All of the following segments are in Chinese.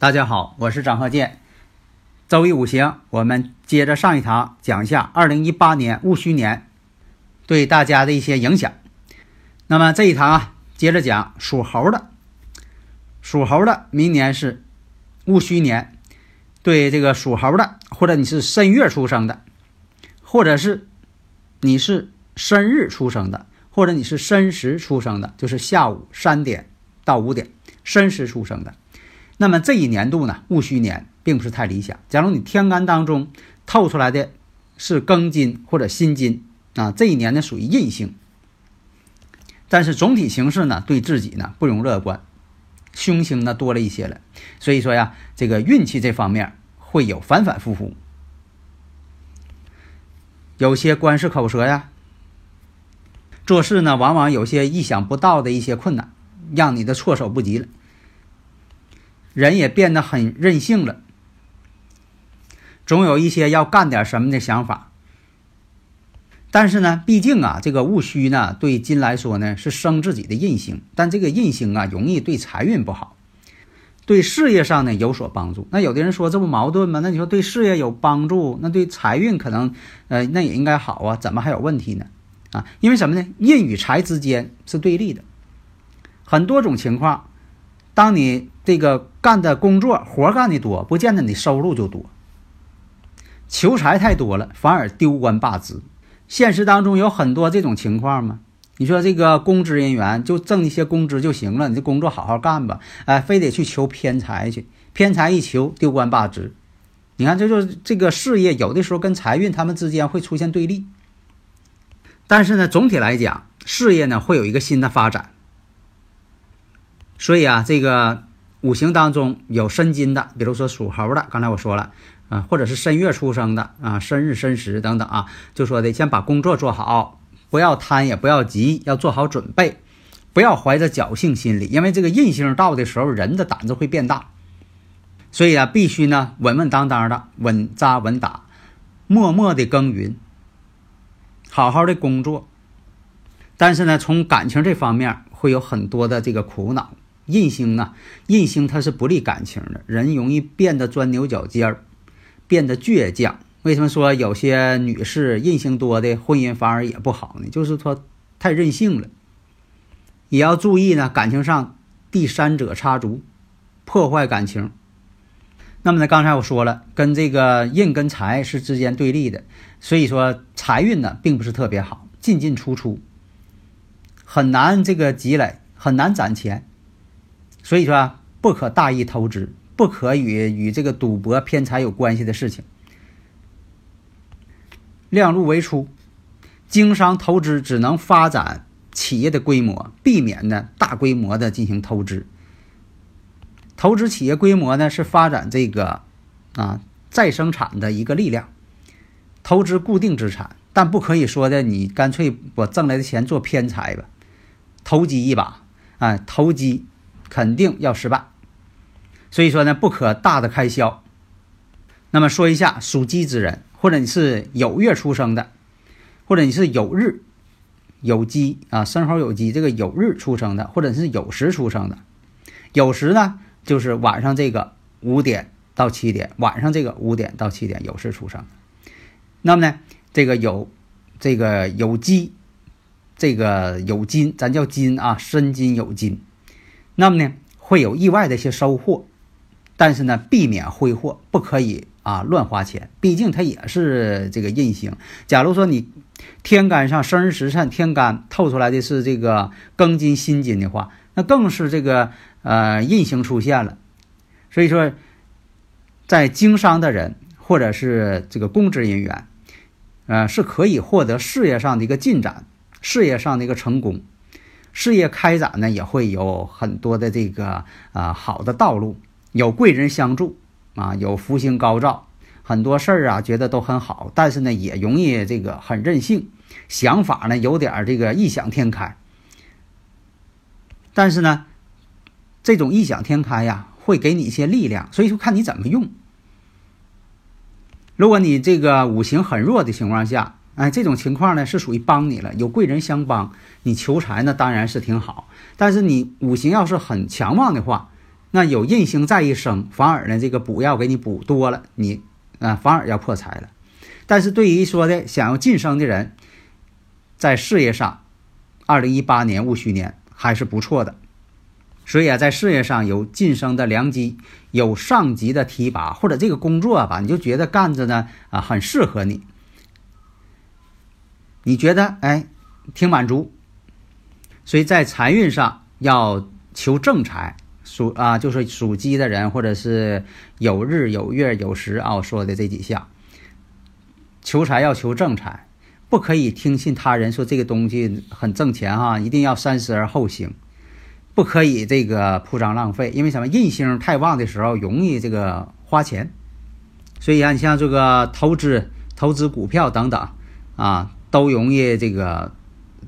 大家好，我是张鹤剑。周易五行，我们接着上一堂讲一下二零一八年戊戌年对大家的一些影响。那么这一堂啊，接着讲属猴的。属猴的明年是戊戌年，对这个属猴的，或者你是申月出生的，或者是你是申日出生的，或者你是申时出生的，就是下午三点到五点申时出生的。那么这一年度呢，戊戌年并不是太理想。假如你天干当中透出来的是庚金或者辛金啊，这一年呢属于印星。但是总体形势呢，对自己呢不容乐观，凶星呢多了一些了。所以说呀，这个运气这方面会有反反复复，有些官司口舌呀，做事呢往往有些意想不到的一些困难，让你的措手不及了。人也变得很任性了，总有一些要干点什么的想法。但是呢，毕竟啊，这个戊戌呢，对金来说呢是生自己的印星，但这个印星啊，容易对财运不好，对事业上呢有所帮助。那有的人说这不矛盾吗？那你说对事业有帮助，那对财运可能呃那也应该好啊，怎么还有问题呢？啊，因为什么呢？印与财之间是对立的，很多种情况。当你这个干的工作活干的多，不见得你收入就多。求财太多了，反而丢官罢职。现实当中有很多这种情况吗？你说这个公职人员就挣一些工资就行了，你这工作好好干吧，哎，非得去求偏财去，偏财一求丢官罢职。你看，这就是这个事业有的时候跟财运他们之间会出现对立。但是呢，总体来讲，事业呢会有一个新的发展。所以啊，这个五行当中有申金的，比如说属猴的，刚才我说了啊，或者是申月出生的啊，申日、申时等等啊，就说的先把工作做好，不要贪也不要急，要做好准备，不要怀着侥幸心理，因为这个印星到的时候，人的胆子会变大，所以啊，必须呢稳稳当当的，稳扎稳打，默默的耕耘，好好的工作。但是呢，从感情这方面会有很多的这个苦恼。印星呢？印星它是不利感情的，人容易变得钻牛角尖儿，变得倔强。为什么说有些女士印星多的婚姻反而也不好呢？就是说太任性了。也要注意呢，感情上第三者插足，破坏感情。那么呢，刚才我说了，跟这个印跟财是之间对立的，所以说财运呢并不是特别好，进进出出，很难这个积累。很难攒钱。所以说，不可大意投资，不可与与这个赌博偏财有关系的事情。量入为出，经商投资只能发展企业的规模，避免呢大规模的进行投资。投资企业规模呢是发展这个啊再生产的一个力量。投资固定资产，但不可以说的你干脆我挣来的钱做偏财吧，投机一把，哎，投机。肯定要失败，所以说呢，不可大的开销。那么说一下属鸡之人，或者你是酉月出生的，或者你是酉日酉鸡啊，生猴酉鸡，这个酉日出生的，或者是酉时出生的。酉时呢，就是晚上这个五点到七点，晚上这个五点到七点酉时出生。那么呢，这个酉这个酉鸡，这个酉金，咱叫金啊，申金酉金。那么呢，会有意外的一些收获，但是呢，避免挥霍，不可以啊乱花钱。毕竟它也是这个印星。假如说你天干上生日时辰天干透出来的是这个庚金辛金的话，那更是这个呃印星出现了。所以说，在经商的人或者是这个公职人员，呃，是可以获得事业上的一个进展，事业上的一个成功。事业开展呢，也会有很多的这个啊好的道路，有贵人相助啊，有福星高照，很多事儿啊觉得都很好，但是呢也容易这个很任性，想法呢有点这个异想天开。但是呢，这种异想天开呀，会给你一些力量，所以说看你怎么用。如果你这个五行很弱的情况下，哎，这种情况呢是属于帮你了，有贵人相帮，你求财呢当然是挺好。但是你五行要是很强旺的话，那有印星在一生，反而呢这个补药给你补多了，你啊反而要破财了。但是对于说的想要晋升的人，在事业上，二零一八年戊戌年还是不错的，所以啊在事业上有晋升的良机，有上级的提拔，或者这个工作吧，你就觉得干着呢啊很适合你。你觉得哎，挺满足，所以在财运上要求正财，属啊就是属鸡的人，或者是有日有月有时啊，我说的这几项，求财要求正财，不可以听信他人说这个东西很挣钱哈，一定要三思而后行，不可以这个铺张浪费，因为什么？印星太旺的时候容易这个花钱，所以啊，你像这个投资、投资股票等等啊。都容易这个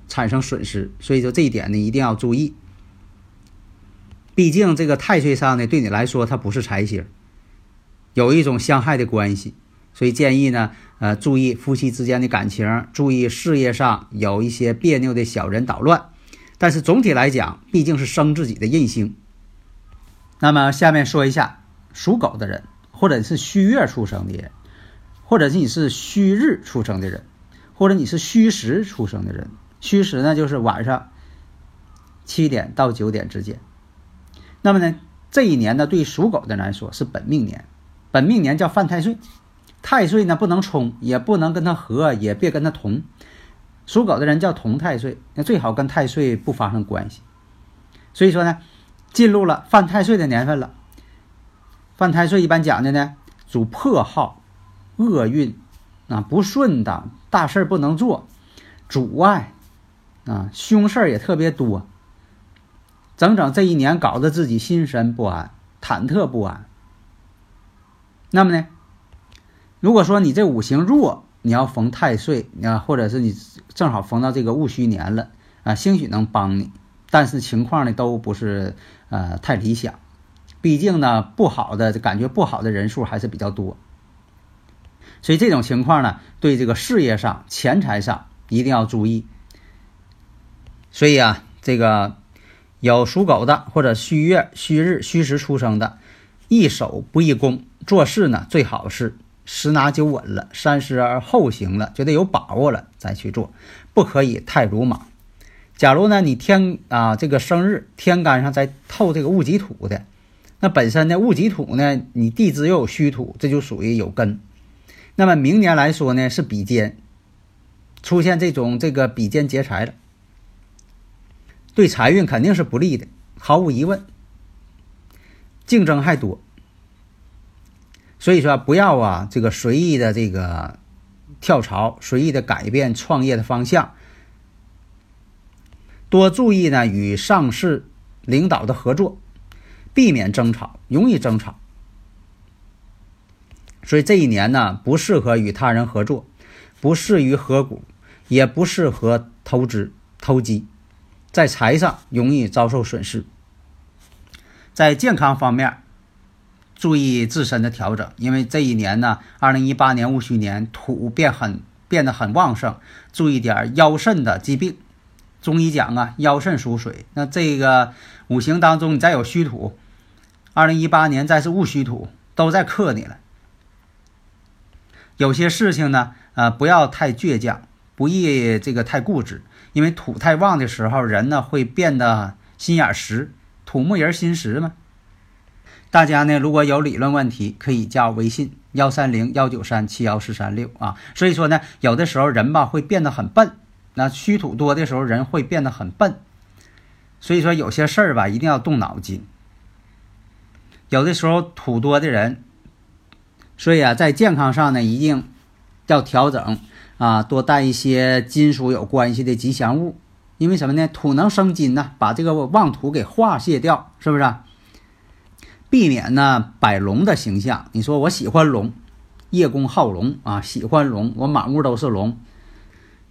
产生损失，所以说这一点呢一定要注意。毕竟这个太岁上呢对你来说它不是财星，有一种相害的关系，所以建议呢呃注意夫妻之间的感情，注意事业上有一些别扭的小人捣乱。但是总体来讲，毕竟是生自己的印星。那么下面说一下属狗的人，或者是虚月出生的人，或者是你是虚日出生的人。或者你是虚时出生的人，虚时呢就是晚上七点到九点之间。那么呢，这一年呢对属狗的人来说是本命年，本命年叫犯太岁，太岁呢不能冲，也不能跟他合，也别跟他同。属狗的人叫同太岁，那最好跟太岁不发生关系。所以说呢，进入了犯太岁的年份了。犯太岁一般讲的呢，主破耗、厄运。啊，不顺当，大事不能做，阻碍，啊，凶事儿也特别多。整整这一年，搞得自己心神不安，忐忑不安。那么呢，如果说你这五行弱，你要逢太岁，啊，或者是你正好逢到这个戊戌年了，啊，兴许能帮你，但是情况呢都不是呃太理想，毕竟呢不好的感觉不好的人数还是比较多。所以这种情况呢，对这个事业上、钱财上一定要注意。所以啊，这个有属狗的或者虚月、虚日、虚时出生的，易守不易攻，做事呢最好是十拿九稳了，三思而后行了，觉得有把握了再去做，不可以太鲁莽。假如呢，你天啊这个生日天干上在透这个戊己土的，那本身呢戊己土呢，你地支又有虚土，这就属于有根。那么明年来说呢，是比肩出现这种这个比肩劫财了。对财运肯定是不利的，毫无疑问。竞争还多，所以说不要啊，这个随意的这个跳槽，随意的改变创业的方向，多注意呢与上司领导的合作，避免争吵，容易争吵。所以这一年呢，不适合与他人合作，不适于合股，也不适合投资投机，在财上容易遭受损失。在健康方面，注意自身的调整，因为这一年呢，二零一八年戊戌年土变很变得很旺盛，注意点腰肾的疾病。中医讲啊，腰肾属水，那这个五行当中你再有虚土，二零一八年再是戊戌土，都在克你了。有些事情呢，呃，不要太倔强，不宜这个太固执，因为土太旺的时候，人呢会变得心眼实。土木人心实嘛，大家呢如果有理论问题，可以加微信幺三零幺九三七幺四三六啊。所以说呢，有的时候人吧会变得很笨，那虚土多的时候人会变得很笨，所以说有些事儿吧一定要动脑筋。有的时候土多的人，所以啊在健康上呢一定要调整啊，多带一些金属有关系的吉祥物。因为什么呢？土能生金呢，把这个旺土给化泄掉，是不是？避免呢摆龙的形象。你说我喜欢龙，叶公好龙啊，喜欢龙，我满屋都是龙。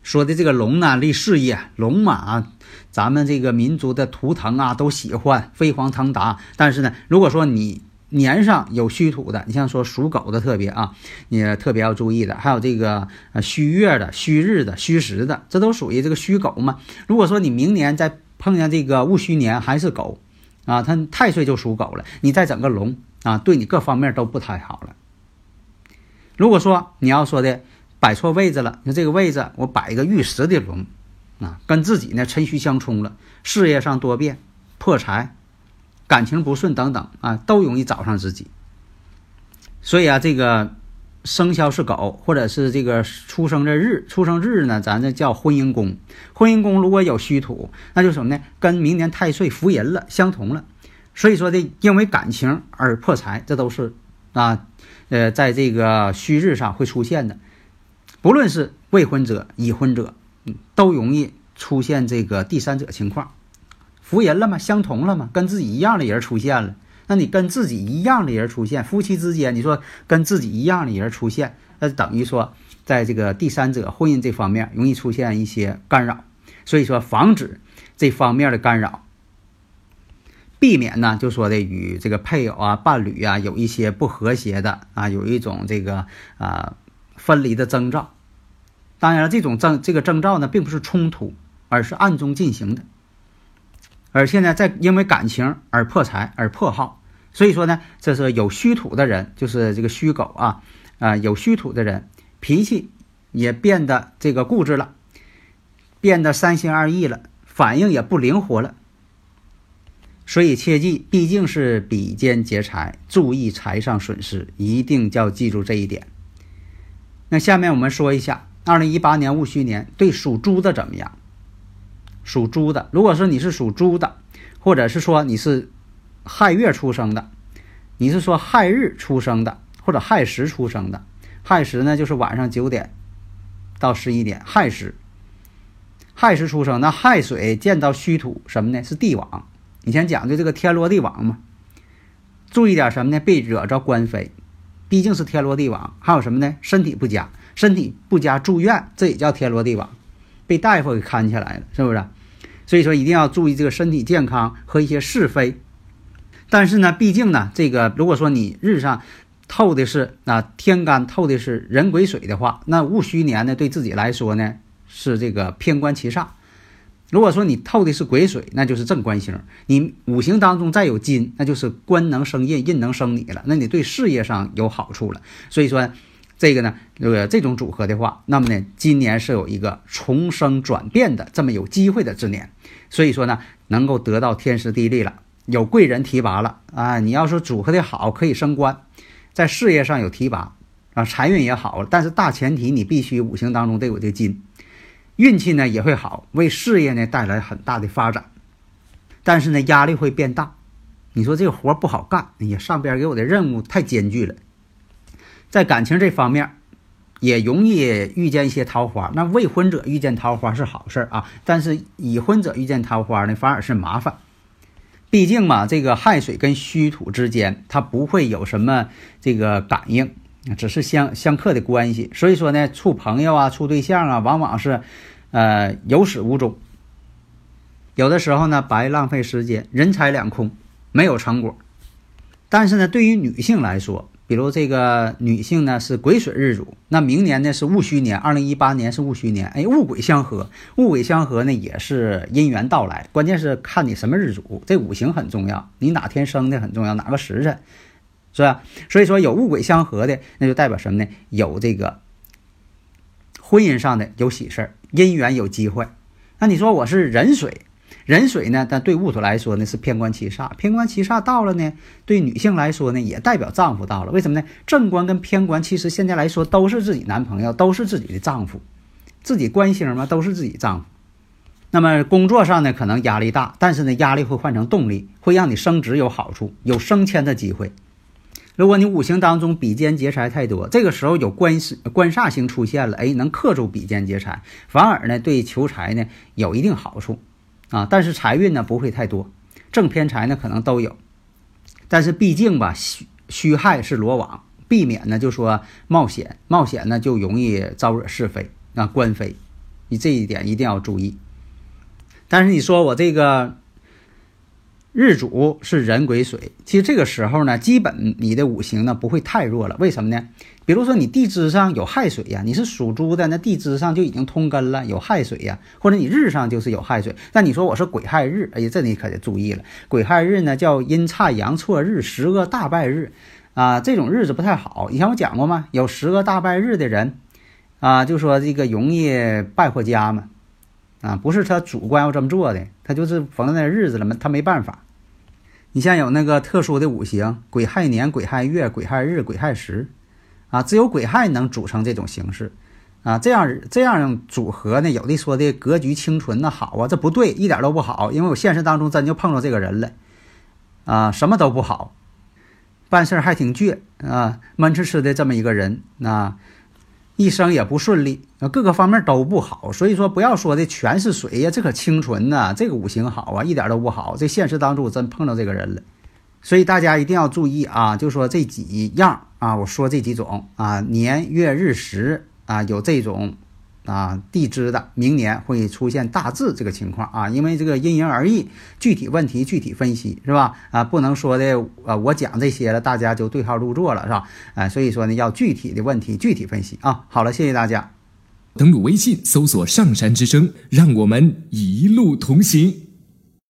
说的这个龙呢，立事业，龙马，咱们这个民族的图腾啊，都喜欢飞黄腾达。但是呢，如果说你，年上有虚土的，你像说属狗的特别啊，你特别要注意的。还有这个呃虚月的、虚日的、虚时的，这都属于这个虚狗嘛。如果说你明年再碰见这个戊戌年还是狗，啊，它太岁就属狗了，你再整个龙啊，对你各方面都不太好了。如果说你要说的摆错位置了，那这个位置我摆一个玉石的龙啊，跟自己呢辰戌相冲了，事业上多变，破财。感情不顺等等啊，都容易找上自己。所以啊，这个生肖是狗，或者是这个出生的日，出生日呢，咱这叫婚姻宫。婚姻宫如果有虚土，那就什么呢？跟明年太岁伏吟了，相同了。所以说的，因为感情而破财，这都是啊，呃，在这个虚日上会出现的。不论是未婚者、已婚者，都容易出现这个第三者情况。福人了吗？相同了吗？跟自己一样的人出现了，那你跟自己一样的人出现，夫妻之间，你说跟自己一样的人出现，那等于说，在这个第三者婚姻这方面容易出现一些干扰，所以说防止这方面的干扰，避免呢，就说的与这个配偶啊、伴侣啊有一些不和谐的啊，有一种这个啊分离的征兆。当然了，这种征这个征兆呢，并不是冲突，而是暗中进行的。而现在在因为感情而破财而破耗，所以说呢，这是有虚土的人，就是这个虚狗啊，啊有虚土的人，脾气也变得这个固执了，变得三心二意了，反应也不灵活了。所以切记，毕竟是比肩劫财，注意财上损失，一定要记住这一点。那下面我们说一下，二零一八年戊戌年对属猪的怎么样？属猪的，如果说你是属猪的，或者是说你是亥月出生的，你是说亥日出生的，或者亥时出生的，亥时呢就是晚上九点到十一点，亥时，亥时出生，那亥水见到虚土什么呢？是地网。以前讲的这个天罗地网嘛，注意点什么呢？别惹着官非，毕竟是天罗地网。还有什么呢？身体不佳，身体不佳住院，这也叫天罗地网，被大夫给看起来了，是不是？所以说一定要注意这个身体健康和一些是非，但是呢，毕竟呢，这个如果说你日上透的是啊天干透的是人癸水的话，那戊戌年呢对自己来说呢是这个偏官七煞。如果说你透的是癸水，那就是正官星。你五行当中再有金，那就是官能生印，印能生你了，那你对事业上有好处了。所以说。这个呢，这个这种组合的话，那么呢，今年是有一个重生转变的这么有机会的之年，所以说呢，能够得到天时地利了，有贵人提拔了啊！你要说组合的好，可以升官，在事业上有提拔啊，财运也好了，但是大前提你必须五行当中得有这个金，运气呢也会好，为事业呢带来很大的发展。但是呢压力会变大。你说这个活不好干，哎呀，上边给我的任务太艰巨了。在感情这方面，也容易遇见一些桃花。那未婚者遇见桃花是好事啊，但是已婚者遇见桃花呢，反而是麻烦。毕竟嘛，这个亥水跟戌土之间，它不会有什么这个感应，只是相相克的关系。所以说呢，处朋友啊，处对象啊，往往是，呃，有始无终。有的时候呢，白浪费时间，人财两空，没有成果。但是呢，对于女性来说，比如这个女性呢是癸水日主，那明年呢是戊戌年，二零一八年是戊戌年，哎，戊癸相合，戊癸相合呢也是姻缘到来，关键是看你什么日主，这五行很重要，你哪天生的很重要，哪个时辰，是吧？所以说有戊癸相合的，那就代表什么呢？有这个婚姻上的有喜事儿，姻缘有机会。那你说我是壬水。壬水呢，但对戊土来说呢是偏官七煞，偏官七煞到了呢，对女性来说呢也代表丈夫到了。为什么呢？正官跟偏官其实现在来说都是自己男朋友，都是自己的丈夫，自己官星嘛都是自己丈夫。那么工作上呢可能压力大，但是呢压力会换成动力，会让你升职有好处，有升迁的机会。如果你五行当中比肩劫财太多，这个时候有官星官煞星出现了，哎，能克住比肩劫财，反而呢对求财呢有一定好处。啊，但是财运呢不会太多，正偏财呢可能都有，但是毕竟吧，虚虚害是罗网，避免呢就说冒险，冒险呢就容易招惹是非啊官非，你这一点一定要注意。但是你说我这个。日主是人癸水，其实这个时候呢，基本你的五行呢不会太弱了。为什么呢？比如说你地支上有亥水呀，你是属猪的，那地支上就已经通根了，有亥水呀。或者你日上就是有亥水，那你说我是癸亥日，哎呀，这你可得注意了。癸亥日呢叫阴差阳错日，十个大败日，啊，这种日子不太好。以前我讲过吗？有十个大败日的人，啊，就说这个容易败坏家嘛。啊，不是他主观要这么做的，他就是逢到那日子了嘛，他没办法。你像有那个特殊的五行，癸亥年、癸亥月、癸亥日、癸亥时，啊，只有癸亥能组成这种形式，啊，这样这样组合呢，有的说的格局清纯那好啊，这不对，一点都不好，因为我现实当中真就碰到这个人了，啊，什么都不好，办事还挺倔啊，闷吃吃的这么一个人，啊。一生也不顺利啊，各个方面都不好，所以说不要说的全是水呀，这可清纯呐，这个五行好啊，一点都不好。这现实当中我真碰到这个人了，所以大家一定要注意啊，就说这几样啊，我说这几种啊，年月日时啊，有这种。啊，地支的明年会出现大致这个情况啊，因为这个因人而异，具体问题具体分析是吧？啊，不能说的呃，我讲这些了，大家就对号入座了是吧？啊，所以说呢，要具体的问题具体分析啊。好了，谢谢大家。登录微信搜索“上山之声”，让我们一路同行。